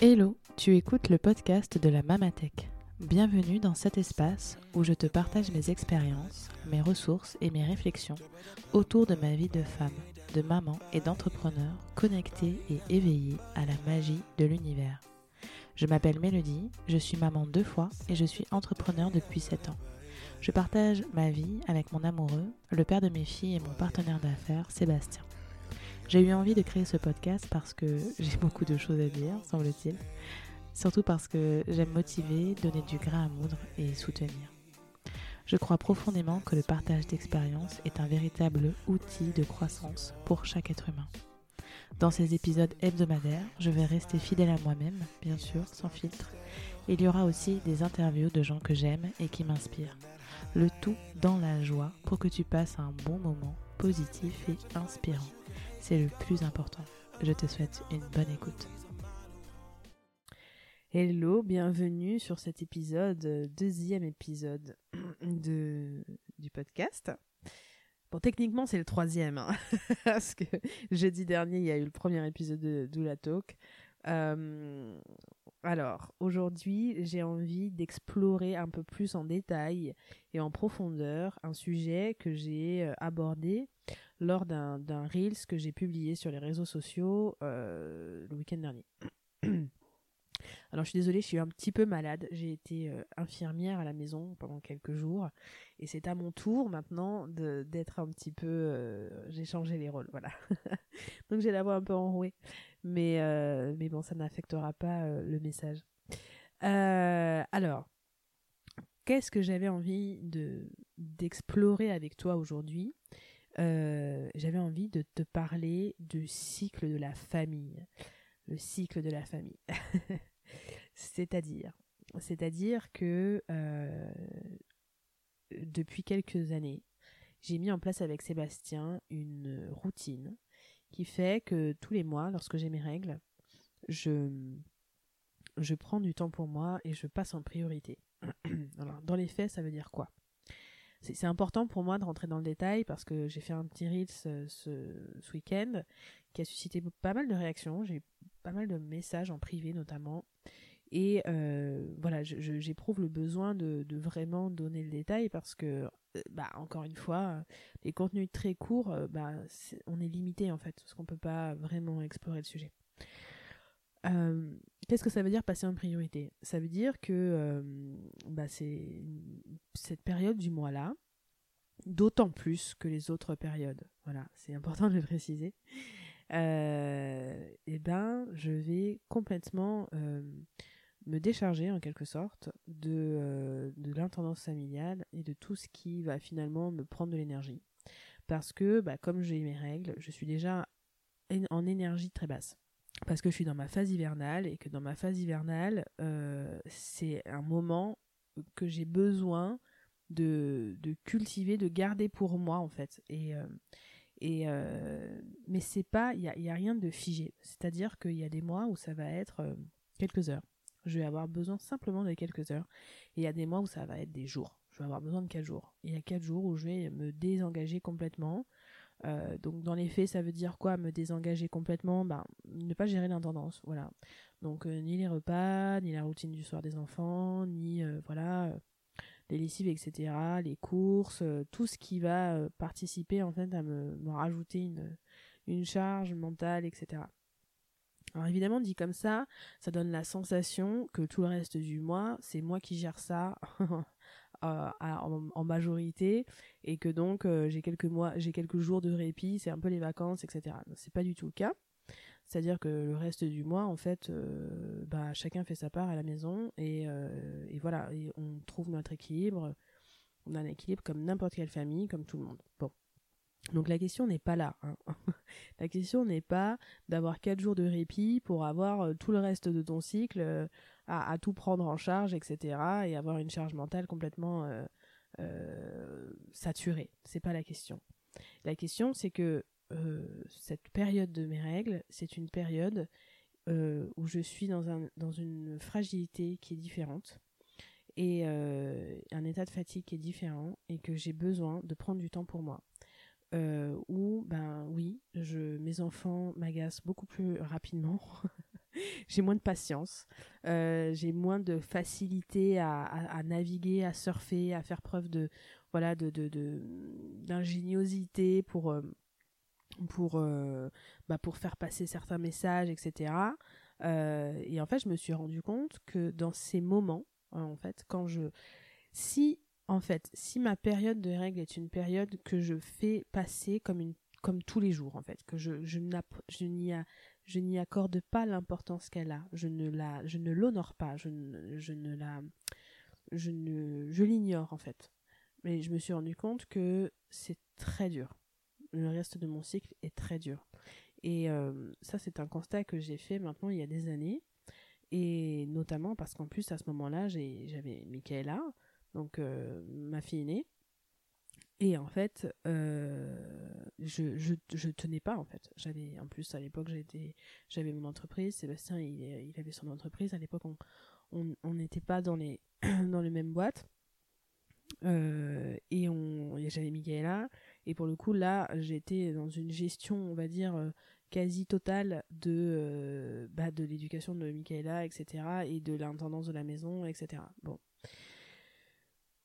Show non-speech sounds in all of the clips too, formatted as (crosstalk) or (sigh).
Hello, tu écoutes le podcast de la Mamatech. Bienvenue dans cet espace où je te partage mes expériences, mes ressources et mes réflexions autour de ma vie de femme, de maman et d'entrepreneur connectée et éveillée à la magie de l'univers. Je m'appelle Mélodie, je suis maman deux fois et je suis entrepreneur depuis 7 ans. Je partage ma vie avec mon amoureux, le père de mes filles et mon partenaire d'affaires, Sébastien. J'ai eu envie de créer ce podcast parce que j'ai (laughs) beaucoup de choses à dire, semble-t-il. Surtout parce que j'aime motiver, donner du grain à moudre et soutenir. Je crois profondément que le partage d'expériences est un véritable outil de croissance pour chaque être humain. Dans ces épisodes hebdomadaires, je vais rester fidèle à moi-même, bien sûr, sans filtre. Il y aura aussi des interviews de gens que j'aime et qui m'inspirent. Le tout dans la joie pour que tu passes un bon moment positif et inspirant. C'est le plus important. Je te souhaite une bonne écoute. Hello, bienvenue sur cet épisode, deuxième épisode (clears throat) de, du podcast. Bon, techniquement, c'est le troisième, hein, (laughs) parce que jeudi dernier, il y a eu le premier épisode de Doula Talk. Euh, alors, aujourd'hui, j'ai envie d'explorer un peu plus en détail et en profondeur un sujet que j'ai euh, abordé lors d'un Reels que j'ai publié sur les réseaux sociaux euh, le week-end dernier. (clears throat) Alors je suis désolée, je suis un petit peu malade. J'ai été euh, infirmière à la maison pendant quelques jours et c'est à mon tour maintenant d'être un petit peu. j'ai changé les rôles, voilà. (laughs) Donc j'ai la voix un peu enrouée, mais mais bon, ça n'affectera pas le message. alors, qu'est-ce que j'avais envie de d'explorer avec toi aujourd'hui? Euh, j'avais envie de te parler du cycle de la famille. Le cycle de la famille. (laughs) c'est-à-dire, c'est-à-dire que euh, depuis quelques années, j'ai mis en place avec Sébastien une routine qui fait que tous les mois, lorsque j'ai mes règles, je, je prends du temps pour moi et je passe en priorité. (clears throat) Alors, dans les faits, ça veut dire quoi? C'est important pour moi de rentrer dans le détail parce que j'ai fait un petit reels ce, ce, week-end qui a suscité pas mal de réactions. J'ai pas mal de messages en privé notamment. Et euh, voilà, j'éprouve le besoin de, vraiment donner le détail parce que, euh, bah, encore une fois, les contenus très courts, euh, bah, on est limité en fait, parce qu'on peut pas vraiment explorer le sujet. Qu'est-ce que ça veut dire passer en priorité? Ça veut dire que bah, c'est cette période du mois-là, d'autant plus que les autres périodes, voilà, c'est important de le préciser, eh ben, je vais complètement me décharger en quelque sorte de, de l'intendance familiale et de tout ce qui va finalement me prendre de l'énergie. Parce que, bah, comme j'ai mes règles, je suis déjà en énergie très basse parce que je suis dans ma phase hivernale et que dans ma phase hivernale, euh, c'est un moment que j'ai besoin de, cultiver, de garder pour moi en fait. Euh, euh, mais c'est pas, il y a, y a, rien de figé. C'est-à-dire qu'il y a des mois où ça va être euh, quelques heures. Je vais avoir besoin simplement de quelques heures. Et il y a des mois où ça va être des jours. Je vais avoir besoin de quatre jours. Et il y a quatre jours où je vais me désengager complètement. Euh, donc dans les faits, ça veut dire quoi Me désengager complètement, ben, ne pas gérer l'intendance, voilà. Donc euh, ni les repas, ni la routine du soir des enfants, ni euh, voilà les lessives, etc., les courses, tout ce qui va participer en fait à me, rajouter une charge mentale, etc. Alors évidemment, dit comme ça, ça donne la sensation que tout le reste du mois, c'est moi qui gère ça (laughs) Euh, en, majorité et que donc euh, j'ai quelques mois, j'ai quelques jours de répit, c'est un peu les vacances, etc. C'est pas du tout le cas. C'est-à-dire que le reste du mois, en fait, euh, bah, chacun fait sa part à la maison et, voilà, on trouve notre équilibre. On a un équilibre comme n'importe quelle famille, comme tout le monde. Bon. Donc la question n'est pas là. Hein. (laughs) la question n'est pas d'avoir quatre jours de répit pour avoir tout le reste de ton cycle à, tout prendre en charge, etc. et avoir une charge mentale complètement euh, euh, saturée. C'est pas la question. La question, c'est que euh, cette période de mes règles, c'est une période euh, où je suis dans, dans une fragilité qui est différente et un état de fatigue qui est différent et que j'ai besoin de prendre du temps pour moi. Euh, où ben oui, je, mes enfants m'agacent beaucoup plus rapidement (laughs) j'ai moins de patience, euh, j'ai moins de facilité à, naviguer, à surfer, à faire preuve de voilà de d'ingéniosité pour pour bah, pour faire passer certains messages, etc. et en fait, je me suis rendu compte que dans ces moments, en fait, quand je si en fait, si ma période de règles est une période que je fais passer comme une comme tous les jours en fait, que je je, n'y accorde pas l'importance qu'elle a, je ne la je ne l'honore pas, je ne, je ne la je ne je l'ignore en fait. Mais je me suis rendu compte que c'est très dur. Le reste de mon cycle est très dur. Et euh, ça c'est un constat que j'ai fait maintenant il y a des années et notamment parce qu'en plus à ce moment-là, j'avais Michaela donc euh, ma fille aînée. Et en fait, euh, je, je, tenais pas en fait. J'avais en plus à l'époque j'avais mon entreprise. Sébastien il, il avait son entreprise. À l'époque on on n'était pas dans les (clears throat) dans les mêmes boîtes. Euh, et on j'avais Michaela et pour le coup là j'étais dans une gestion on va dire quasi totale de bah, de l'éducation de Michaela etc et de l'intendance de la maison etc bon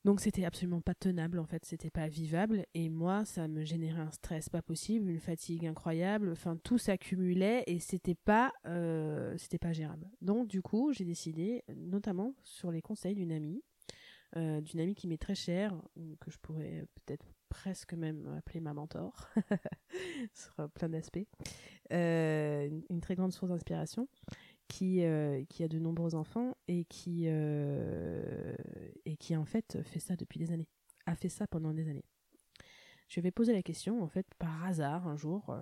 donc c'était absolument pas tenable en fait, c'était pas vivable. Et moi ça me générait un stress pas possible, une fatigue incroyable, enfin tout s'accumulait et c'était pas euh, c'était pas gérable. Donc du coup j'ai décidé, notamment sur les conseils d'une amie, euh, d'une amie qui m'est très chère, que je pourrais peut-être presque même appeler ma mentor, (laughs) sur plein d'aspects, euh, une, très grande source d'inspiration qui, euh, qui a de nombreux enfants et qui, euh, et qui en fait fait ça depuis des années, a fait ça pendant des années. Je vais poser la question en fait par hasard un jour, euh,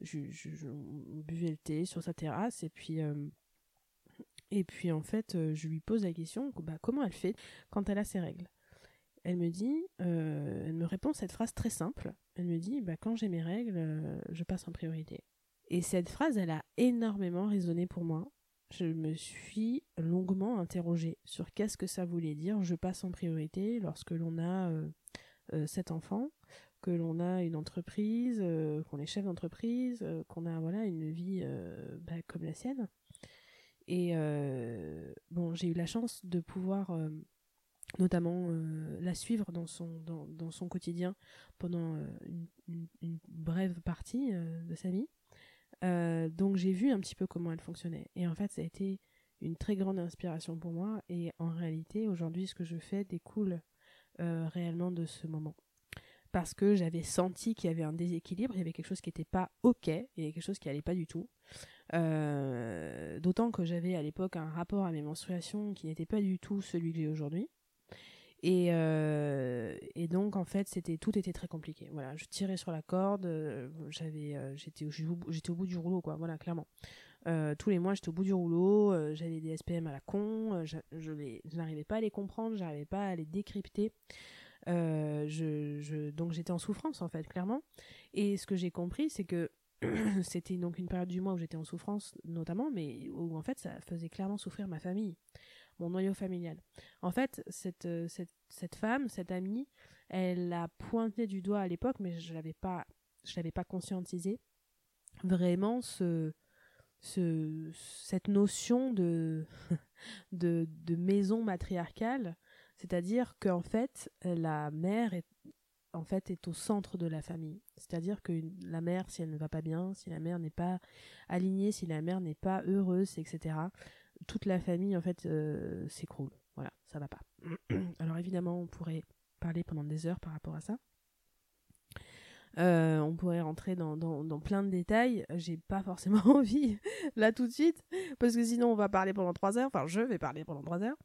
je, je, buvais le thé sur sa terrasse et puis et puis en fait je lui pose la question bah, comment elle fait quand elle a ses règles? Elle me dit, elle me répond cette phrase très simple. Elle me dit bah, quand j'ai mes règles, je passe en priorité. Et cette phrase, elle a énormément résonné pour moi. Je me suis longuement interrogée sur qu'est-ce que ça voulait dire je passe en priorité lorsque l'on a euh, euh, cet enfant, que l'on a une entreprise, euh, qu'on est chef d'entreprise, qu'on a voilà une vie bah, comme la sienne. Et bon, j'ai eu la chance de pouvoir notamment la suivre dans son, quotidien pendant une, brève partie de sa vie. Euh, donc j'ai vu un petit peu comment elle fonctionnait. Et en fait, ça a été une très grande inspiration pour moi. Et en réalité, aujourd'hui, ce que je fais découle euh, réellement de ce moment. Parce que j'avais senti qu'il y avait un déséquilibre, il y avait quelque chose qui n'était pas ok, il y avait quelque chose qui n'allait pas du tout. Euh, d'autant que j'avais à l'époque un rapport à mes menstruations qui n'était pas du tout celui que j'ai aujourd'hui. Et, euh, et, donc en fait tout était très compliqué. Voilà, je tirais sur la corde, euh, euh, j'étais j'étais au bout du rouleau quoi. Voilà clairement. tous les mois j'étais au bout du rouleau, j'avais des SPM à la con, je, n'arrivais pas à les comprendre, j'arrivais pas à les décrypter. donc j'étais en souffrance en fait clairement. Et ce que j'ai compris c'est que (clears throat) c'était donc une période du mois où j'étais en souffrance notamment, mais où en fait ça faisait clairement souffrir ma famille mon noyau familial. En fait, cette, euh, cette, cette femme, cette amie, elle a pointé du doigt à l'époque, mais je l'avais pas, je l'avais pas conscientisé, vraiment ce, ce, cette notion de, (laughs) de, de maison matriarcale, c'est-à-dire qu'en fait, la mère est, en fait, est au centre de la famille. C'est-à-dire que la mère, si elle ne va pas bien, si la mère n'est pas alignée, si la mère n'est pas heureuse, etc., toute la famille en fait euh, s'écroule. Voilà, ça va pas. (clears throat) Alors évidemment, on pourrait parler pendant des heures par rapport à ça. Euh, on pourrait rentrer dans, plein de détails. J'ai pas forcément (laughs) envie là tout de suite, parce que sinon on va parler pendant trois heures. Enfin, je vais parler pendant trois heures.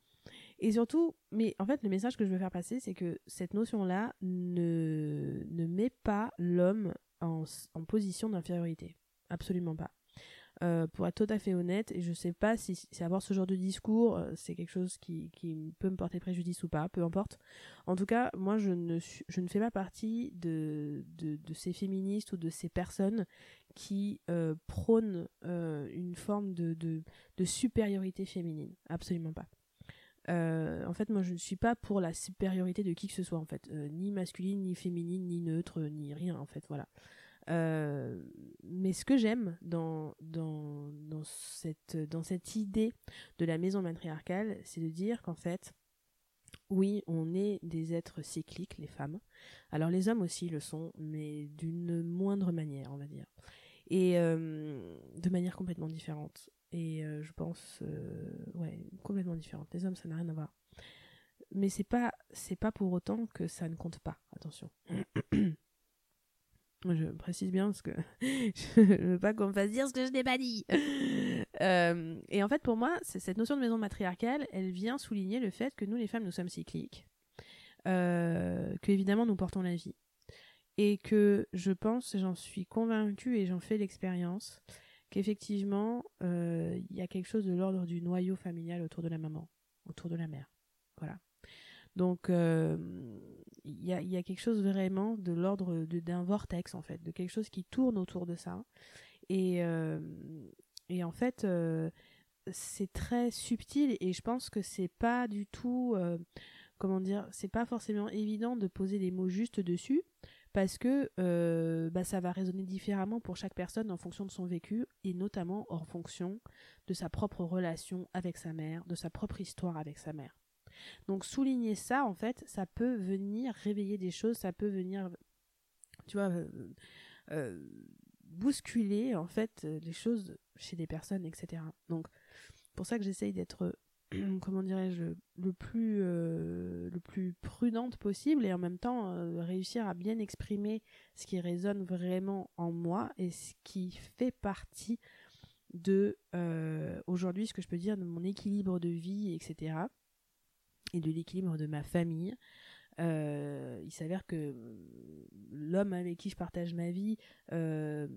Et surtout, mais en fait, le message que je veux faire passer, c'est que cette notion-là ne, ne met pas l'homme en position d'infériorité. Absolument pas. Euh, pour être tout à fait honnête, et je sais pas si, avoir ce genre de discours, euh, c'est quelque chose qui, peut me porter préjudice ou pas, peu importe. En tout cas, moi, je ne, fais pas partie de, ces féministes ou de ces personnes qui euh, prônent une forme de, supériorité féminine. Absolument pas. en fait, moi, je ne suis pas pour la supériorité de qui que ce soit, en fait. ni masculine, ni féminine, ni neutre, ni rien, en fait, voilà. Mais ce que j'aime dans, dans, cette, dans cette idée de la maison matriarcale, c'est de dire qu'en fait, oui, on est des êtres cycliques, les femmes. Alors les hommes aussi le sont, mais d'une moindre manière, on va dire. Et de manière complètement différente. Et je pense, ouais, complètement différente. Les hommes, ça n'a rien à voir. Mais c'est pas, c'est pas pour autant que ça ne compte pas. Attention. (clears throat) Je précise bien parce que (laughs) je veux pas qu'on me fasse dire ce que je n'ai pas dit. (laughs) Euh, et en fait, pour moi, cette notion de maison matriarcale, elle vient souligner le fait que nous, les femmes, nous sommes cycliques, euh, que évidemment nous portons la vie, et que je pense, j'en suis convaincue et j'en fais l'expérience, qu'effectivement, euh, il y a quelque chose de l'ordre du noyau familial autour de la maman, autour de la mère. Voilà. Donc, euh, il y, a, quelque chose vraiment de l'ordre d'un vortex, en fait, de quelque chose qui tourne autour de ça. Et, euh, en fait, euh, c'est très subtil et je pense que c'est pas du tout, comment dire, c'est pas forcément évident de poser des mots justes dessus parce que bah, ça va résonner différemment pour chaque personne en fonction de son vécu et notamment en fonction de sa propre relation avec sa mère, de sa propre histoire avec sa mère. Donc souligner ça, en fait, ça peut venir réveiller des choses, ça peut venir, tu vois, euh, euh, bousculer, en fait, les choses chez des personnes, etc. Donc, pour ça que j'essaye d'être, (clears throat) comment dirais-je, le plus, euh, le plus prudente possible et en même temps réussir à bien exprimer ce qui résonne vraiment en moi et ce qui fait partie de aujourd'hui ce que je peux dire de mon équilibre de vie etc et de l'équilibre de ma famille. Euh, il s'avère que l'homme avec qui je partage ma vie euh,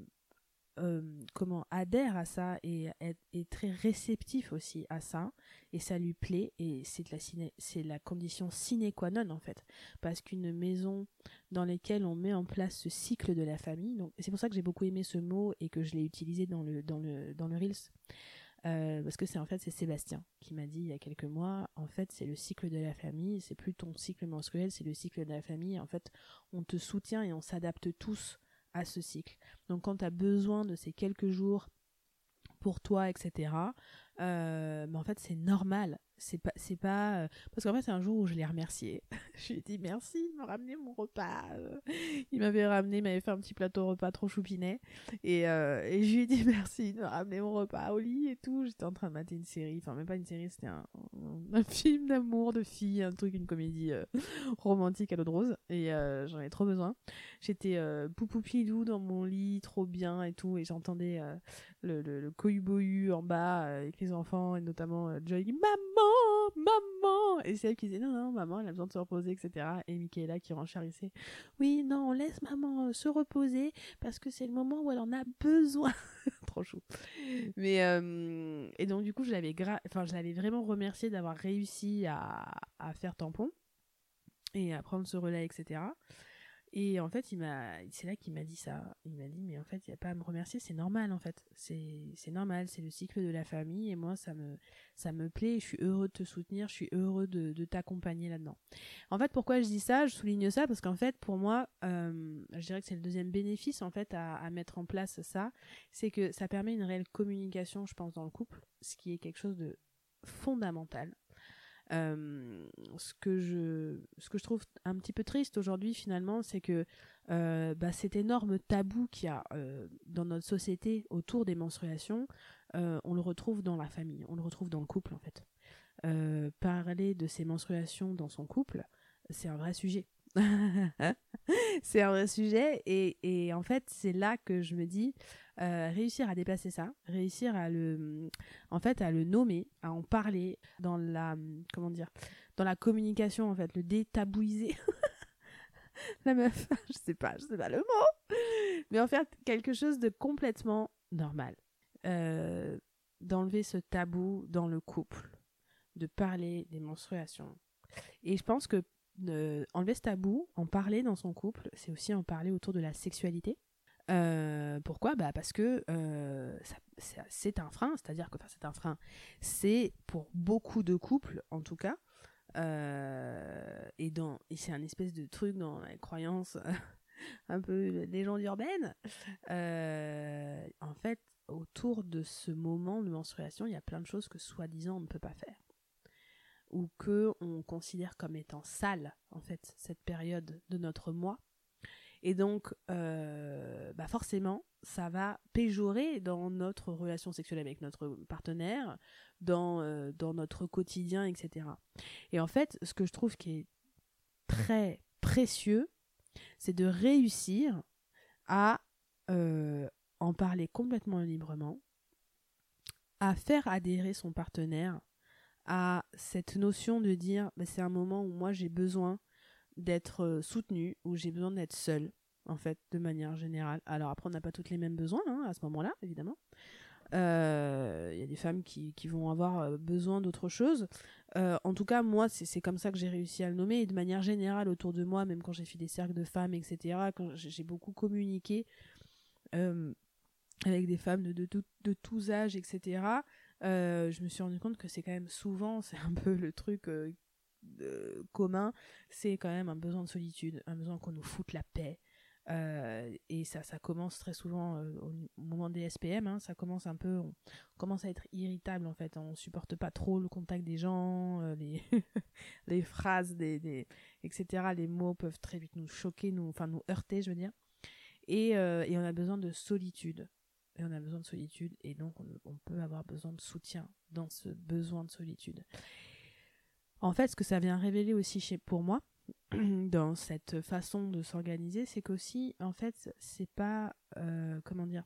euh, comment adhère à ça et est, très réceptif aussi à ça. Et ça lui plaît et c'est la c'est la condition sine qua non en fait. Parce qu'une maison dans laquelle on met en place ce cycle de la famille donc c'est pour ça que j'ai beaucoup aimé ce mot et que je l'ai utilisé dans le dans le dans le reels euh, parce que c'est en fait c'est Sébastien qui m'a dit il y a quelques mois en fait c'est le cycle de la famille c'est plus ton cycle menstruel c'est le cycle de la famille. En fait on te soutient et on s'adapte tous à ce cycle. Donc quand tu as besoin de ces quelques jours pour toi etc euh, mais en fait c'est normal c'est pas c'est pas euh, parce qu'en fait c'est un jour où je l'ai remercié (laughs) je lui ai dit merci de me ramener mon repas. Euh. il m'avait ramené il m'avait fait un petit plateau repas trop choupinet. Et, euh, je lui ai dit (laughs) merci de me ramener mon repas au lit et tout. J'étais en train de mater une série enfin même pas une série c'était un, (laughs) film d'amour de fille un truc une comédie romantique à l'eau de rose. Et j'en ai trop besoin. J'étais poupoupidou dans mon lit trop bien et tout. Et j'entendais le, le, le en bas avec les enfants et notamment Joy. Maman maman Et c'est elle qui disait, non, non, maman, elle a besoin de se reposer, etc. Et Michaela qui renchérissait, oui, non, laisse maman euh, se reposer parce que c'est le moment où elle en a besoin. (laughs) Trop chou. Mais, euh, et donc, du coup, je l'avais, enfin, je l'avais vraiment remercié d'avoir réussi à, à faire tampon et à prendre ce relais, etc. Et en fait, c'est là qu'il m'a dit ça. Il m'a dit, mais en fait, il n'y a pas à me remercier, c'est normal en fait. C'est, c'est normal, c'est le cycle de la famille et moi, ça me, ça me plaît. Je suis heureux de te soutenir, je suis heureux de, de t'accompagner là-dedans. En fait, pourquoi je dis ça? Je souligne ça parce qu'en fait, pour moi, euh, je dirais que c'est le deuxième bénéfice en fait à, à mettre en place ça, c'est que ça permet une réelle communication, je pense, dans le couple, ce qui est quelque chose de fondamental. Euh, ce que je ce que je trouve un petit peu triste aujourd'hui finalement c'est que euh, bah, cet énorme tabou qu'il y a euh, dans notre société autour des menstruations on le retrouve dans la famille on le retrouve dans le couple en fait. Parler de ces menstruations dans son couple c'est un vrai sujet (laughs) c'est un vrai sujet et, et en fait c'est là que je me dis euh, réussir à déplacer ça, réussir à le, en fait, à le nommer, à en parler dans la, comment dire, dans la communication, en fait, le détabouiser. (laughs) la meuf, (laughs) je sais pas, je sais pas le mot, mais en fait, quelque chose de complètement normal. Euh, d'enlever ce tabou dans le couple, de parler des menstruations. Et je pense que euh, enlever ce tabou, en parler dans son couple, c'est aussi en parler autour de la sexualité. Euh, pourquoi? Bah Parce que euh, c'est un frein, c'est-à-dire que c'est un frein. C'est pour beaucoup de couples, en tout cas, euh, et, et c'est un espèce de truc dans la croyance (laughs) un peu légende urbaine. En fait, autour de ce moment de menstruation, il y a plein de choses que soi-disant on ne peut pas faire ou que on considère comme étant sale en fait cette période de notre mois et donc euh, bah forcément ça va péjorer dans notre relation sexuelle avec notre partenaire dans euh, dans notre quotidien etc et en fait ce que je trouve qui est très précieux c'est de réussir à euh, en parler complètement librement à faire adhérer son partenaire à cette notion de dire bah, c'est un moment où moi j'ai besoin d'être euh, soutenue, où j'ai besoin d'être seule, en fait, de manière générale. Alors après, on n'a pas toutes les mêmes besoins hein, à ce moment-là, évidemment. Il euh, y a des femmes qui, vont avoir euh, besoin d'autre chose. en tout cas, moi, c'est comme ça que j'ai réussi à le nommer. Et de manière générale, autour de moi, même quand j'ai fait des cercles de femmes, etc., quand j'ai beaucoup communiqué avec des femmes de tous âges, etc., euh, je me suis rendu compte que c'est quand même souvent, c'est un peu le truc euh, commun, c'est quand même un besoin de solitude, un besoin qu'on nous foute la paix. Euh, et ça, ça commence très souvent au moment des SPM, hein, ça commence un peu, on commence à être irritable en fait, on supporte pas trop le contact des gens, les, (laughs) les phrases, etc. Les mots peuvent très vite nous choquer, nous, enfin nous heurter, je veux dire. Et on a besoin de solitude et on a besoin de solitude et donc on, peut avoir besoin de soutien dans ce besoin de solitude. En fait, ce que ça vient révéler aussi chez pour moi (clears throat) dans cette façon de s'organiser, c'est qu'aussi en fait, c'est pas euh, comment dire,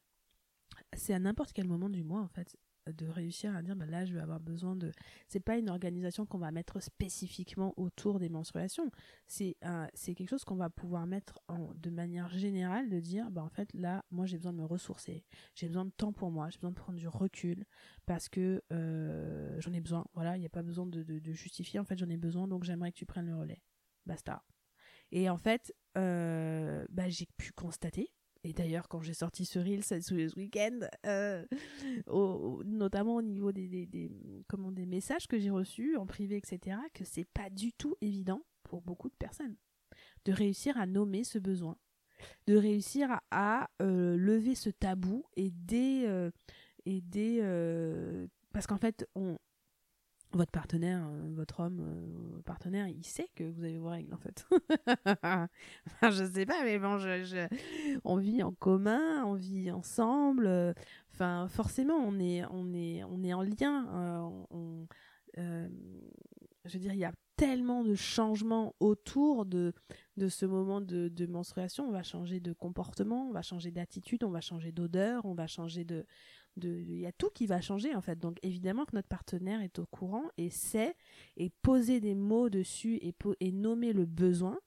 c'est à n'importe quel moment du mois en fait de réussir à dire bah là je vais avoir besoin de c'est pas une organisation qu'on va mettre spécifiquement autour des menstruations. C'est c'est quelque chose qu'on va pouvoir mettre de manière générale de dire bah en fait là moi j'ai besoin de me ressourcer. J'ai besoin de temps pour moi. J'ai besoin de prendre du recul parce que euh, j'en ai besoin. Voilà il n'y a pas besoin de, de, justifier. En fait j'en ai besoin donc j'aimerais que tu prennes le relais. Basta. Et en fait euh, bah, j'ai pu constater et d'ailleurs, quand j'ai sorti ce reel ce week-end, euh, notamment au niveau des, comment, des messages que j'ai reçus en privé, etc., que c'est pas du tout évident pour beaucoup de personnes de réussir à nommer ce besoin, de réussir à, euh, lever ce tabou et des, euh, parce qu'en fait, on, votre partenaire, euh, votre homme euh, partenaire, il sait que vous avez vos règles en fait. (laughs) enfin, je sais pas, mais bon, on vit en commun, on vit ensemble. Euh, enfin, forcément, on est, on est, on est en lien. je veux dire, il y a tellement de changements autour de, de ce moment de menstruation. On va changer de comportement, on va changer d'attitude, on va changer d'odeur, on va changer de, il y a tout qui va changer en fait. Donc évidemment que notre partenaire est au courant et sait et poser des mots dessus et, nommer le besoin.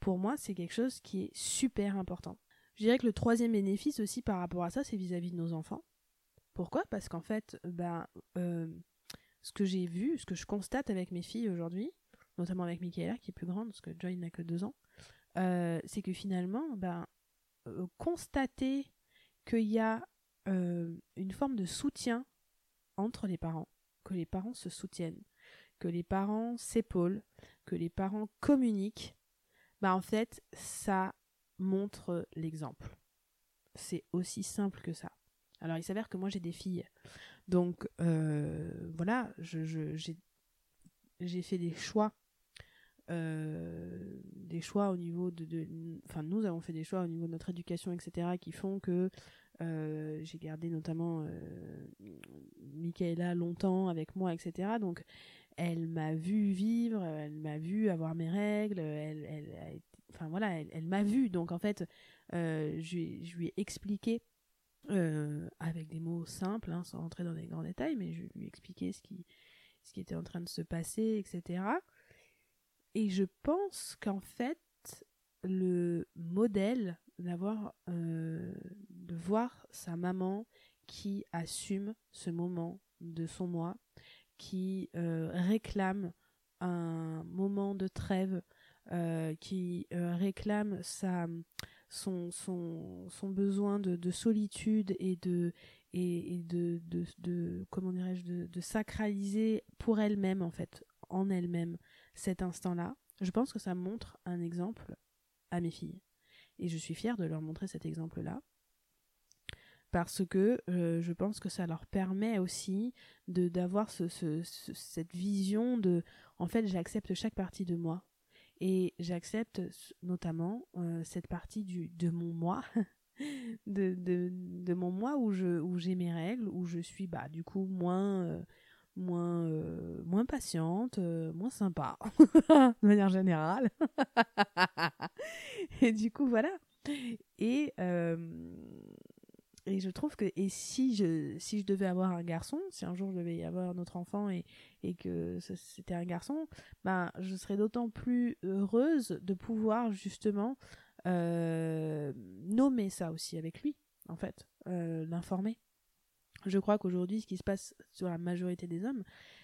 Pour moi, c'est quelque chose qui est super important. Je dirais que le troisième bénéfice aussi par rapport à ça, c'est vis-à-vis de nos enfants. Pourquoi? Parce qu'en fait, ben, euh, ce que j'ai vu, ce que je constate avec mes filles aujourd'hui, notamment avec Michaela qui est plus grande, parce que Joy n'a que deux ans, euh, c'est que finalement, ben, euh, constater qu'il y a euh, une forme de soutien entre les parents, que les parents se soutiennent, que les parents s'épaulent, que les parents communiquent, bah en fait, ça montre l'exemple. C'est aussi simple que ça. Alors il s'avère que moi j'ai des filles. Donc euh, voilà, j'ai fait des choix. Euh, des choix au niveau de, enfin nous avons fait des choix au niveau de notre éducation etc qui font que euh, j'ai gardé notamment euh, Michaela longtemps avec moi, etc. Donc, elle m'a vu vivre, elle m'a vu avoir mes règles, elle, enfin voilà, elle, m'a vu. Donc, en fait, euh, je, lui ai expliqué avec des mots simples, hein, sans rentrer dans les grands détails, mais je lui ai expliqué ce qui, était en train de se passer, etc. Et je pense qu'en fait, le modèle d'avoir de voir sa maman qui assume ce moment de son moi qui euh, réclame un moment de trêve euh, qui réclame sa son, son, besoin de, de, solitude et de et, de, de, comment dirais-je de sacraliser pour elle-même en fait en elle-même cet instant-là je pense que ça montre un exemple à mes filles Et je suis fière de leur montrer cet exemple-là. Parce que euh, je pense que ça leur permet aussi de d'avoir ce, cette vision de en fait j'accepte chaque partie de moi. Et j'accepte notamment euh, cette partie du, de mon moi (laughs) de, de, de, mon moi où je où j'ai mes règles où je suis bah du coup moins euh, moins moins patiente moins sympa (laughs) de manière générale. (laughs) Et du coup voilà. Et et je trouve que et si je si je devais avoir un garçon si un jour je devais y avoir un autre enfant et et que c'était un garçon ben je serais d'autant plus heureuse de pouvoir justement euh, nommer ça aussi avec lui, en fait, euh, l'informer. Je crois qu'aujourd'hui, ce qui se passe sur la majorité des hommes,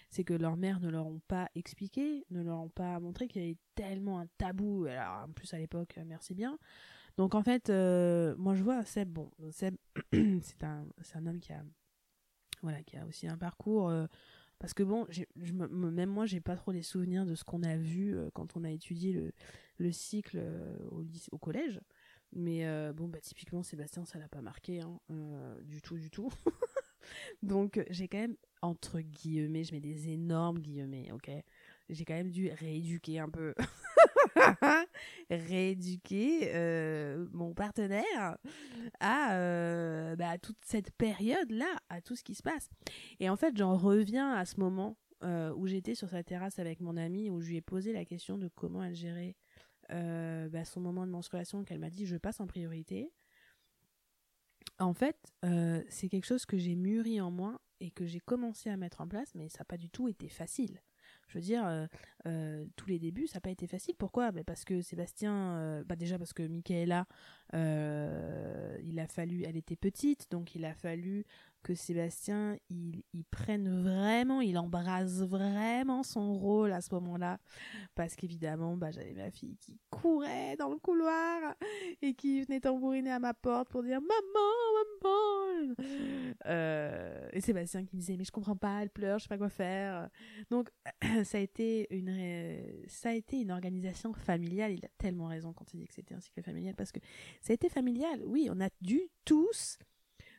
c'est que leurs mères ne leur ont pas expliqué, ne leur ont pas montré qu'il y avait tellement un tabou. Alors, en plus, à l'époque, euh, merci bien. Donc, en fait, moi, je vois Seb, bon, Seb, (clears throat) c'est un, homme qui a, voilà, qui a aussi un parcours parce que bon, même moi, j'ai pas trop les souvenirs de ce qu'on a vu euh, quand on a étudié le, le cycle euh, au, collège. Mais euh, bon, bah typiquement, Sébastien, ça l'a pas marqué, hein, du tout, du tout. (laughs) Donc, j'ai quand même, entre guillemets, je mets des énormes guillemets, ok J'ai quand même dû rééduquer un peu. (laughs) (laughs) rééduquer euh, mon partenaire à, euh, bah, toute cette période-là, à tout ce qui se passe. Et en fait, j'en reviens à ce moment euh, où j'étais sur sa terrasse avec mon amie, où je lui ai posé la question de comment elle gérait bah, son moment de menstruation, qu'elle m'a dit je passe en priorité. En fait, c'est quelque chose que j'ai mûri en moi et que j'ai commencé à mettre en place, mais ça n'a pas du tout été facile. Je veux dire, euh, euh, tous les débuts, ça n'a pas été facile. Pourquoi? Bah, Parce que Sébastien, euh, bah déjà parce que Michaela, il a fallu, elle était petite, donc il a fallu que Sébastien, il, prenne vraiment, il embrasse vraiment son rôle à ce moment-là. Parce qu'évidemment, bah, j'avais ma fille qui courait dans le couloir et qui venait tambouriner à ma porte pour dire Maman, maman euh, Et Sébastien qui me disait Mais je comprends pas, elle pleure, je sais pas quoi faire. Donc, (clears throat) ça a été une, ça a été une organisation familiale. Il a tellement raison quand il dit que c'était un cycle familial parce que ça a été familial. Oui, on a dû tous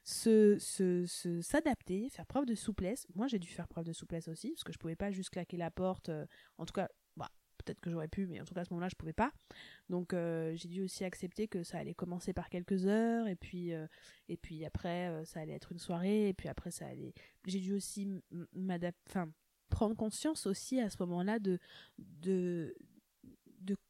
se, se, s'adapter, faire preuve de souplesse. Moi, j'ai dû faire preuve de souplesse aussi, parce que je pouvais pas juste claquer la porte. Euh, en tout cas, bah, peut-être que j'aurais pu, mais en tout cas, à ce moment-là, je pouvais pas. Donc, euh, j'ai dû aussi accepter que ça allait commencer par quelques heures, et puis, euh, et puis après, ça allait être une soirée, et puis après, ça allait. J'ai dû aussi m'adapter, prendre conscience aussi à ce moment-là de, de,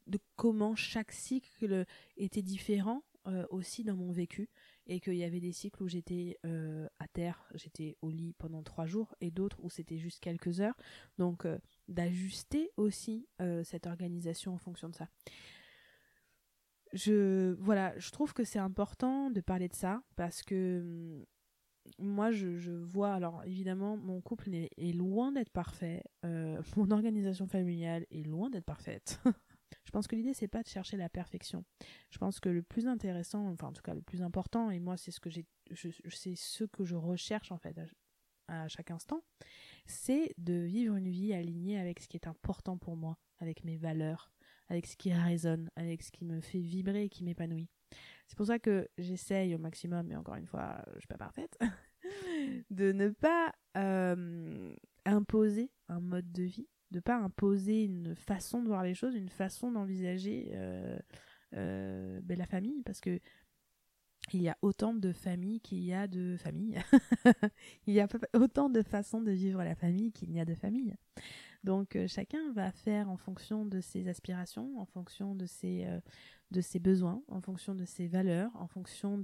de comment chaque cycle était différent aussi dans mon vécu et qu'il y avait des cycles où j'étais euh, à terre, j'étais au lit pendant trois jours, et d'autres où c'était juste quelques heures. Donc euh, d'ajuster aussi euh, cette organisation en fonction de ça. Je voilà, je trouve que c'est important de parler de ça parce que hum, moi je, vois alors évidemment mon couple est loin d'être parfait, (laughs) mon organisation familiale est loin d'être parfaite. (laughs) Je pense que l'idée c'est pas de chercher la perfection. Je pense que le plus intéressant, enfin en tout cas le plus important, et moi c'est ce que j'ai, c'est ce que je recherche en fait à, chaque instant, c'est de vivre une vie alignée avec ce qui est important pour moi, avec mes valeurs, avec ce qui résonne, avec ce qui me fait vibrer et qui m'épanouit. C'est pour ça que j'essaye au maximum, mais encore une fois, je suis pas parfaite, (laughs) de ne pas euh, imposer un mode de vie, de pas imposer une façon de voir les choses, une façon d'envisager euh, euh, ben, la famille, parce que il y a autant de familles qu'il y a de familles. (laughs) il y a autant de façons de vivre la famille qu'il n'y a de famille. Donc euh, chacun va faire en fonction de ses aspirations, en fonction de ses, besoins, en fonction de ses valeurs, en fonction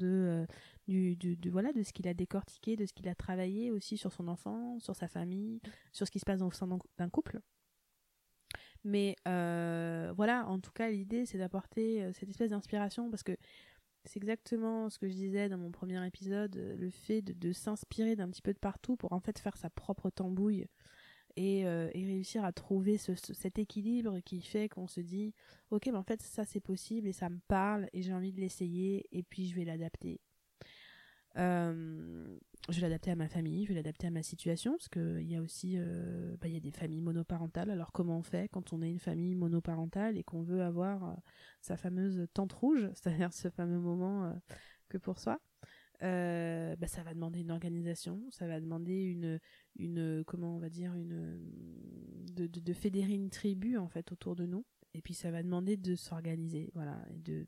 voilà, de ce qu'il a décortiqué, de ce qu'il a travaillé aussi sur son enfant, sur sa famille, sur ce qui se passe au sein d'un couple. Mais euh, voilà, en tout cas, l'idée, c'est d'apporter euh, cette espèce d'inspiration parce que c'est exactement ce que je disais dans mon premier épisode, euh, le fait de, s'inspirer d'un petit peu de partout pour en fait faire sa propre tambouille et, réussir à trouver cet équilibre qui fait qu'on se dit, ok, mais en fait, ça c'est possible et ça me parle et j'ai envie de l'essayer et puis je vais l'adapter. Euh, je vais l'adapter à ma famille, je vais l'adapter à ma situation, parce qu'il y a aussi euh, bah, y a des familles monoparentales. Alors comment on fait quand on est une famille monoparentale et qu'on veut avoir euh, sa fameuse tente rouge, (laughs) c'est-à-dire ce fameux moment que pour soi? Bah, ça va demander une organisation, ça va demander une, une comment on va dire, une de, fédérer une tribu en fait autour de nous. Et puis ça va demander de s'organiser, voilà, de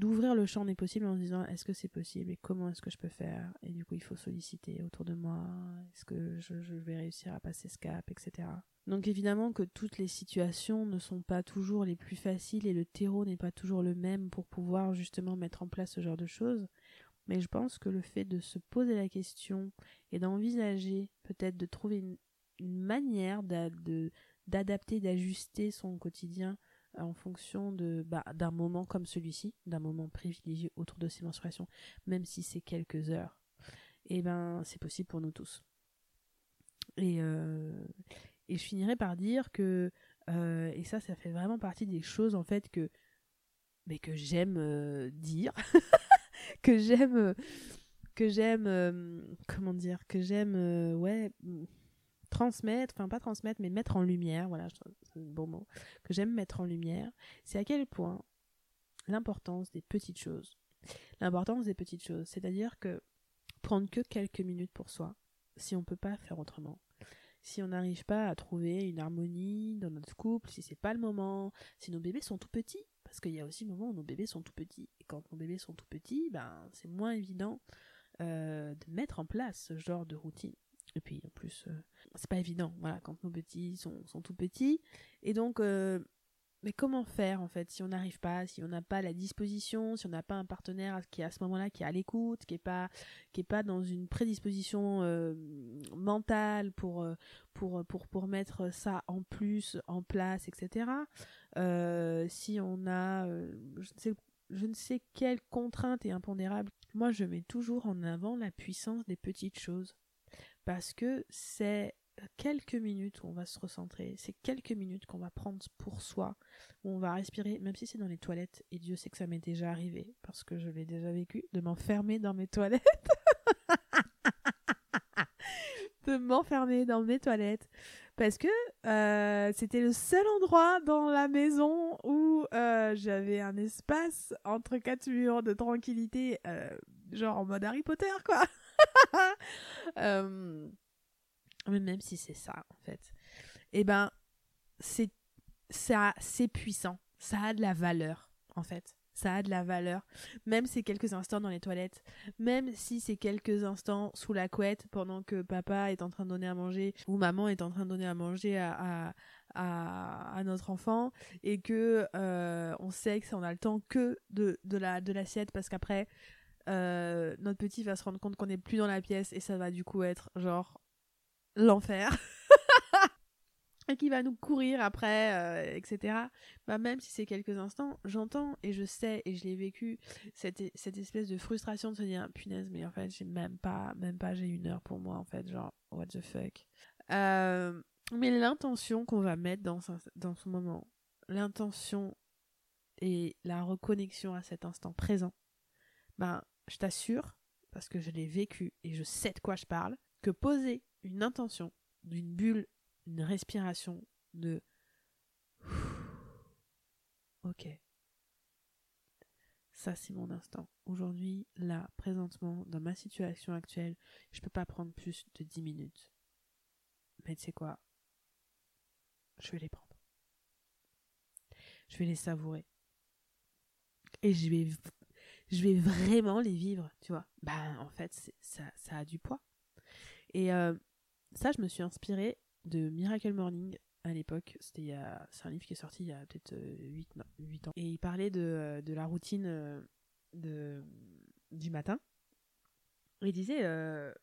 d'ouvrir le champ des possibles en se disant est-ce que c'est possible et comment est-ce que je peux faire? Et du coup il faut solliciter autour de moi est-ce que je, vais réussir à passer ce cap etc donc évidemment que toutes les situations ne sont pas toujours les plus faciles et le terreau n'est pas toujours le même pour pouvoir justement mettre en place ce genre de choses. Mais je pense que le fait de se poser la question et d'envisager peut-être de trouver une, manière d'adapter d'ajuster son quotidien en fonction de bah, d'un moment comme celui-ci, d'un moment privilégié autour de ces menstruations, même si c'est quelques heures, et eh ben c'est possible pour nous tous. Et, euh, et je finirai par dire que euh, et ça ça fait vraiment partie des choses en fait que mais que j'aime euh, dire (laughs) que j'aime que j'aime comment dire que j'aime ouais transmettre, enfin pas transmettre, mais mettre en lumière, voilà, c'est un bon mot, que j'aime mettre en lumière, c'est à quel point l'importance des petites choses. L'importance des petites choses, c'est-à-dire que prendre que quelques minutes pour soi, si on peut pas faire autrement. Si on n'arrive pas à trouver une harmonie dans notre couple, si c'est pas le moment, si nos bébés sont tout petits, parce qu'il y a aussi le moment où nos bébés sont tout petits. Et quand nos bébés sont tout petits, ben c'est moins évident euh, de mettre en place ce genre de routine. Et puis en plus, euh, c'est pas évident, voilà, quand nos petits sont, sont tout petits. Et donc, euh, mais comment faire en fait si on n'arrive pas, si on n'a pas la disposition, si on n'a pas un partenaire qui est à ce moment-là qui est à l'écoute, qui est pas pas dans une prédisposition euh, mentale pour, pour pour pour mettre ça en plus en place, etc. si on a je ne sais je ne sais quelle contrainte est impondérable. Moi, je mets toujours en avant la puissance des petites choses parce que c'est quelques minutes où on va se recentrer, c'est quelques minutes qu'on va prendre pour soi, où on va respirer, même si c'est dans les toilettes, et Dieu sait que ça m'est déjà arrivé, parce que je l'ai déjà vécu, de m'enfermer dans mes toilettes. (laughs) de m'enfermer dans mes toilettes. Parce que euh, c'était le seul endroit dans la maison où euh, j'avais un espace entre quatre murs de tranquillité, euh, genre en mode Harry Potter, quoi. (laughs) (laughs) Euh, mais même si c'est ça, en fait, eh ben, c'est ça, c'est puissant. Ça a de la valeur, en fait. Ça a de la valeur. Même si c'est quelques instants dans les toilettes, même si c'est quelques instants sous la couette pendant que papa est en train de donner à manger ou maman est en train de donner à manger à, à, à, notre enfant et que euh, on sait que ça on a le temps que de, de la de l'assiette parce qu'après euh, notre petit va se rendre compte qu'on n'est plus dans la pièce et ça va du coup être genre l'enfer. (laughs) et qui va nous courir après, euh, etc. Bah, même si c'est quelques instants, j'entends et je sais et je l'ai vécu cette, cette espèce de frustration de se dire punaise, mais en fait, j'ai même pas, même pas, j'ai une heure pour moi en fait, genre what the fuck. Euh, mais l'intention qu'on va mettre dans, dans ce moment, l'intention et la reconnexion à cet instant présent, ben, je t'assure, parce que je l'ai vécu et je sais de quoi je parle, que poser une intention d'une bulle, une respiration de (sighs) ok. Ça, c'est mon instant. Aujourd'hui, là, présentement, dans ma situation actuelle, je peux pas prendre plus de 10 minutes. Mais tu sais quoi? Je vais les prendre. Je vais les savourer. Et je vais je vais vraiment les vivre, tu vois. Bah, en fait, ça, a du poids. Et euh, ça, je me suis inspirée de Miracle Morning à l'époque. C'était c'est un livre qui est sorti il y a peut-être 8, euh, 8 ans. Et il parlait de, euh, la routine du matin. il disait,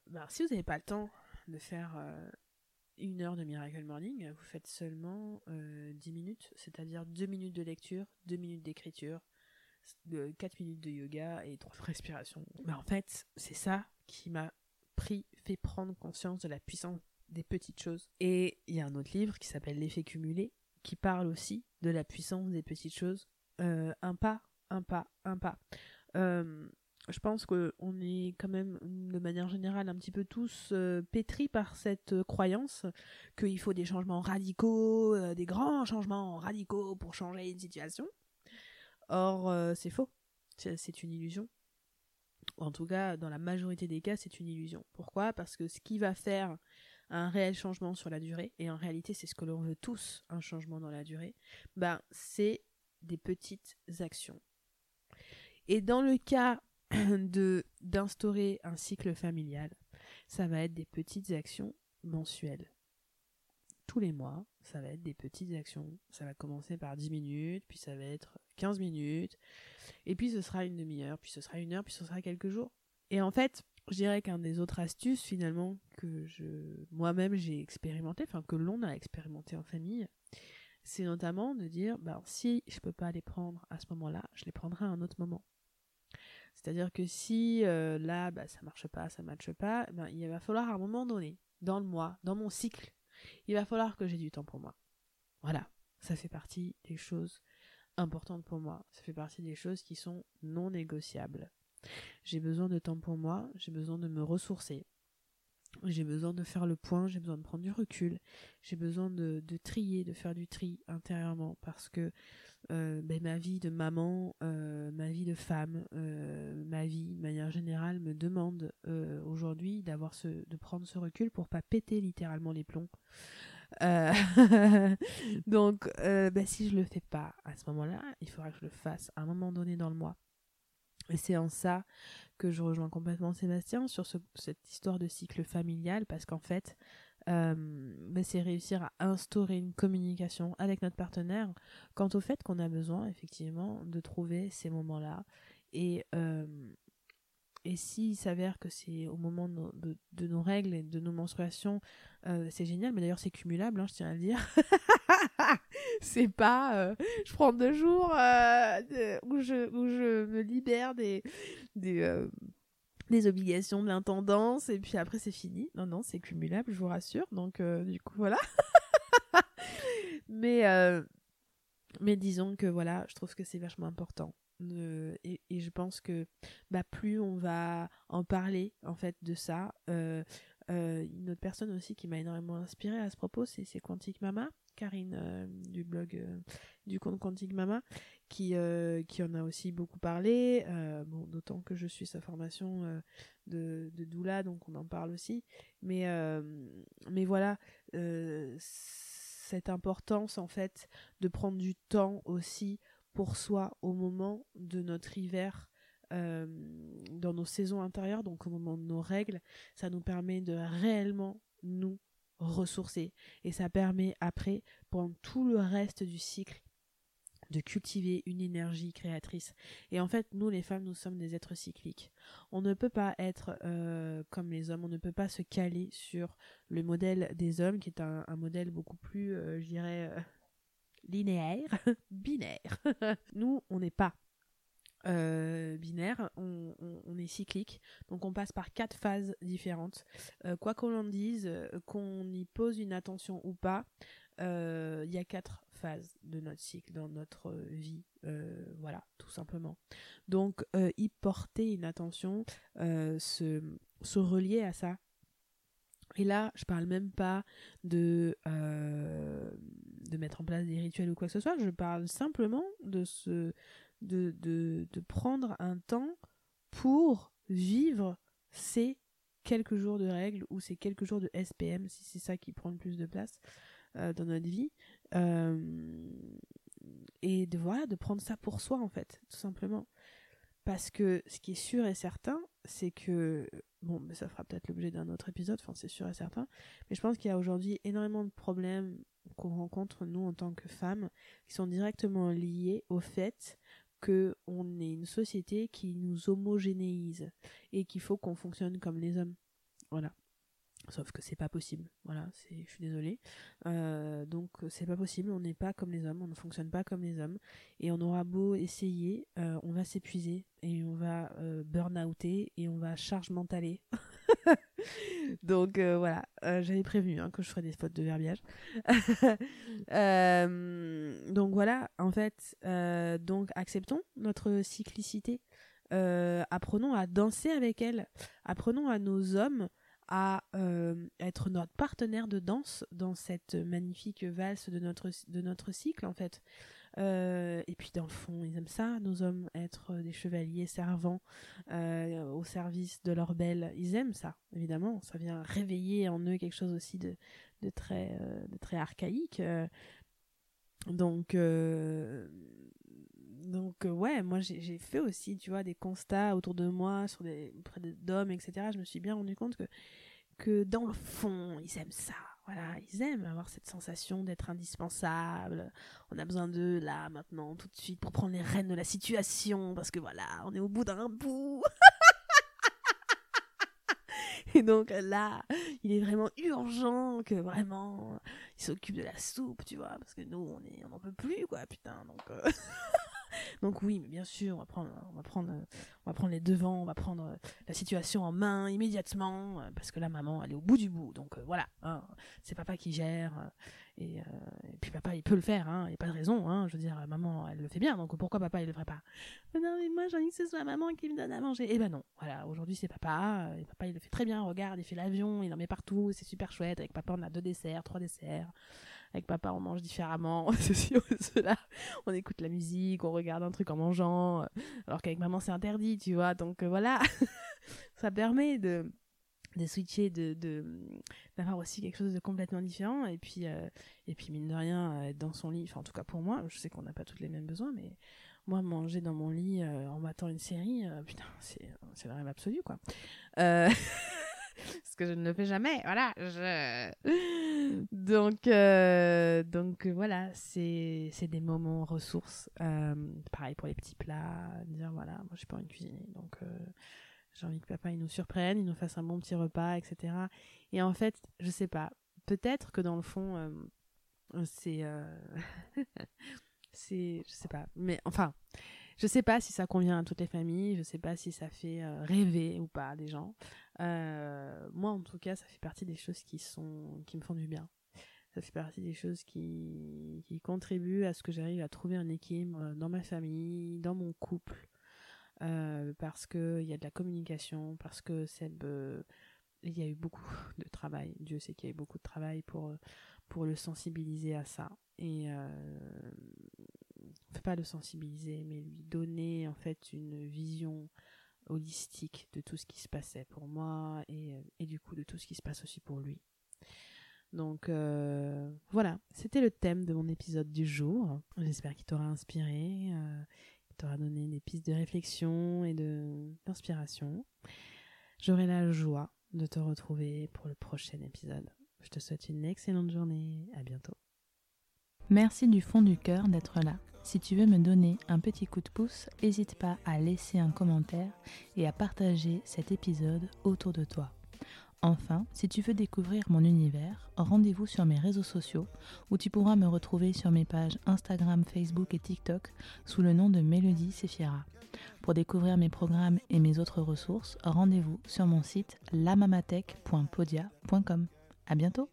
bah, si vous n'avez pas le temps de faire une heure de Miracle Morning, vous faites seulement 10 minutes, c'est-à-dire 2 minutes de lecture, 2 minutes d'écriture, de 4 minutes de yoga et 3 (laughs) respirations. Mais en fait, c'est ça qui m'a pris, fait prendre conscience de la puissance des petites choses. Et il y a un autre livre qui s'appelle L'effet cumulé, qui parle aussi de la puissance des petites choses. Euh, un pas, un pas, un pas. Euh, je pense qu'on est quand même, de manière générale, un petit peu tous euh, pétris par cette euh, croyance qu'il faut des changements radicaux, des grands changements radicaux pour changer une situation. Or, c'est faux. C'est une illusion. En tout cas, dans la majorité des cas, c'est une illusion. Pourquoi? Parce que ce qui va faire un réel changement sur la durée, et en réalité, c'est ce que l'on veut tous, un changement dans la durée, ben, c'est des petites actions. Et dans le cas (clears throat) d'instaurer un cycle familial, ça va être des petites actions mensuelles. Tous les mois, ça va être des petites actions. Ça va commencer par 10 minutes, puis ça va être 15 minutes, et puis ce sera une demi-heure, puis ce sera une heure, puis ce sera quelques jours. Et en fait, je dirais qu'un des autres astuces finalement que je moi-même j'ai expérimenté, enfin que l'on a expérimenté en famille, c'est notamment de dire bah, si je peux pas les prendre à ce moment-là, je les prendrai à un autre moment. C'est-à-dire que si euh, là, bah, ça marche pas, ça matche pas, ben, il va falloir à un moment donné, dans le mois, dans mon cycle, il va falloir que j'ai du temps pour moi. Voilà, ça fait partie des choses importantes pour moi. Ça fait partie des choses qui sont non négociables. J'ai besoin de temps pour moi, j'ai besoin de me ressourcer. J'ai besoin de faire le point, j'ai besoin de prendre du recul, j'ai besoin de, de trier, de faire du tri intérieurement parce que euh, ben, ma vie de maman, euh, ma vie de femme, euh, ma vie de manière générale me demande aujourd'hui d'avoir ce, de prendre ce recul pour pas péter littéralement les plombs. (laughs) donc, ben, si je le fais pas à ce moment-là, il faudra que je le fasse à un moment donné dans le mois. Et c'est en ça que je rejoins complètement Sébastien sur cette histoire de cycle familial, parce qu'en fait, euh, bah, c'est réussir à instaurer une communication avec notre partenaire quant au fait qu'on a besoin effectivement de trouver ces moments-là. Et, euh, et s'il s'avère que c'est au moment de, nos règles et de nos menstruations, euh, c'est génial, mais d'ailleurs c'est cumulable, hein, je tiens à le dire. (laughs) c'est pas je prends deux jours où, je, où je me libère des, des des obligations de l'intendance et puis après c'est fini. Non, non, c'est cumulable, je vous rassure. Donc euh, du coup, voilà. (laughs) mais, euh, mais disons que voilà, je trouve que c'est vachement important. Et, je pense que bah, plus on va en parler en fait de ça, euh, une autre personne aussi qui m'a énormément inspirée à ce propos, c'est Quantique Mama, Karine du blog du compte Quantique Mama, qui, euh, en a aussi beaucoup parlé, euh, d'autant que je suis sa formation euh, de, de doula, donc on en parle aussi. Mais, mais voilà, cette importance en fait de prendre du temps aussi pour soi au moment de notre hiver. dans nos saisons intérieures, donc au moment de nos règles, ça nous permet de réellement nous ressourcer. Et ça permet après, pendant tout le reste du cycle, de cultiver une énergie créatrice. Et en fait, nous les femmes, nous sommes des êtres cycliques. On ne peut pas être euh, comme les hommes, on ne peut pas se caler sur le modèle des hommes, qui est un, modèle beaucoup plus, euh, je dirais, euh, linéaire, (laughs) binaire. (laughs) nous, on n'est pas binaire, on, est cyclique, donc on passe par quatre phases différentes. quoi qu'on en dise, qu'on y pose une attention ou pas, il y a quatre phase de notre cycle dans notre vie. Euh, voilà, tout simplement. Donc, euh, y porter une attention, euh, se, se relier à ça. Et là, je parle même pas de, de mettre en place des rituels ou quoi que ce soit. Je parle simplement de, se, de, de, prendre un temps pour vivre ces quelques jours de règles ou ces quelques jours de SPM, si c'est ça qui prend le plus de place dans notre vie, euh, et de voilà, de prendre ça pour soi en fait, tout simplement. Parce que ce qui est sûr et certain, c'est que bon, mais ça fera peut-être l'objet d'un autre épisode, enfin c'est sûr et certain, mais je pense qu'il y a aujourd'hui énormément de problèmes qu'on rencontre nous en tant que femmes qui sont directement liés au fait que on est une société qui nous homogénéise et qu'il faut qu'on fonctionne comme les hommes. Voilà. Sauf que c'est pas possible. Voilà, c'est, je suis désolée. Euh, donc c'est pas possible. On n'est pas comme les hommes. On ne fonctionne pas comme les hommes. Et on aura beau essayer, euh, on va s'épuiser et on va euh, burn-outer et on va charge mentaler. (laughs) donc voilà, j'avais prévenu hein, que je ferais des fautes de verbiage. (laughs) donc voilà, en fait, donc acceptons notre cyclicité. apprenons à danser avec elle. Apprenons à nos hommes à être notre partenaire de danse dans cette magnifique valse de notre, de notre cycle en fait. Euh, et puis dans le fond, ils aiment ça, nos hommes, être des chevaliers servants euh, au service de leur belle. Ils aiment ça, évidemment. Ça vient réveiller en eux quelque chose aussi de, de très, euh, de très archaïque. donc, donc ouais, moi j'ai fait aussi, tu vois, des constats autour de moi, sur des, auprès d'hommes, etc. Je me suis bien rendu compte que, que dans le fond, ils aiment ça voilà, ils aiment avoir cette sensation d'être indispensable. On a besoin d'eux là, maintenant, tout de suite, pour prendre les rênes de la situation, parce que voilà, on est au bout d'un bout. (laughs) Et donc là, il est vraiment urgent que vraiment il s'occupe de la soupe, tu vois, parce que nous, on n'en peut plus, quoi, putain. Donc, euh, (laughs) Donc oui, mais bien sûr, on va prendre, les devants, on va prendre la situation en main immédiatement, euh, parce que la maman, elle est au bout du bout. Donc euh, voilà, hein, c'est papa qui gère. Euh, et, puis papa, il peut le faire, hein, il n'y a pas de raison. Hein, je veux dire, maman, elle le fait bien, donc pourquoi papa, il le ferait pas? Non, mais moi, j'ai envie que ce soit maman qui me donne à manger. Eh ben non, voilà, aujourd'hui, c'est papa. Et papa, il le fait très bien, regarde, il fait l'avion, il en met partout, c'est super chouette. Avec papa, on a deux desserts, trois desserts. Avec papa, on mange différemment, (laughs) ceci ou cela. On écoute la musique, on regarde un truc en mangeant, euh, alors qu'avec maman, c'est interdit, tu vois. Donc euh, voilà, (laughs) ça permet de de switcher, de, d'avoir aussi quelque chose de complètement différent. Et puis, euh, et puis mine de rien, être dans son lit, enfin en tout cas pour moi, je sais qu'on n'a pas tous les mêmes besoins, mais moi, manger dans mon lit en matant une série, putain, c'est, c'est le rêve absolu, quoi. (laughs) ce que je ne le fais jamais. Voilà. (laughs) Donc, euh, donc voilà, c'est des moments ressources. Euh, pareil pour les petits plats. Dire voilà, moi suis pas une cuisiner, donc euh, j'ai envie que papa il nous surprenne, il nous fasse un bon petit repas, etc. Et en fait, je sais pas. Peut-être que dans le fond, c'est, (laughs) c'est, je sais pas. Mais enfin. Je sais pas si ça convient à toutes les familles, je sais pas si ça fait rêver ou pas des gens. Euh, moi, en tout cas, ça fait partie des choses qui sont qui me font du bien. Ça fait partie des choses qui, qui contribuent à ce que j'arrive à trouver un équilibre dans ma famille, dans mon couple, euh, parce que il y a de la communication, parce que Seb, euh, il y a eu beaucoup de travail. Dieu sait qu'il y a eu beaucoup de travail pour pour le sensibiliser à ça et euh, pas le sensibiliser, mais lui donner en fait une vision holistique de tout ce qui se passait pour moi et, euh, et du coup de tout ce qui se passe aussi pour lui. Donc euh, voilà, c'était le thème de mon épisode du jour. J'espère qu'il t'aura inspiré, euh, qu'il t'aura donné des pistes de réflexion et d'inspiration. J'aurai la joie de te retrouver pour le prochain épisode. Je te souhaite une excellente journée. À bientôt. Merci du fond du cœur d'être là. Si tu veux me donner un petit coup de pouce, n'hésite pas à laisser un commentaire et à partager cet épisode autour de toi. Enfin, si tu veux découvrir mon univers, rendez-vous sur mes réseaux sociaux où tu pourras me retrouver sur mes pages Instagram, Facebook et TikTok sous le nom de Mélodie Sefiera. Pour découvrir mes programmes et mes autres ressources, rendez-vous sur mon site lamamatech.podia.com. À bientôt!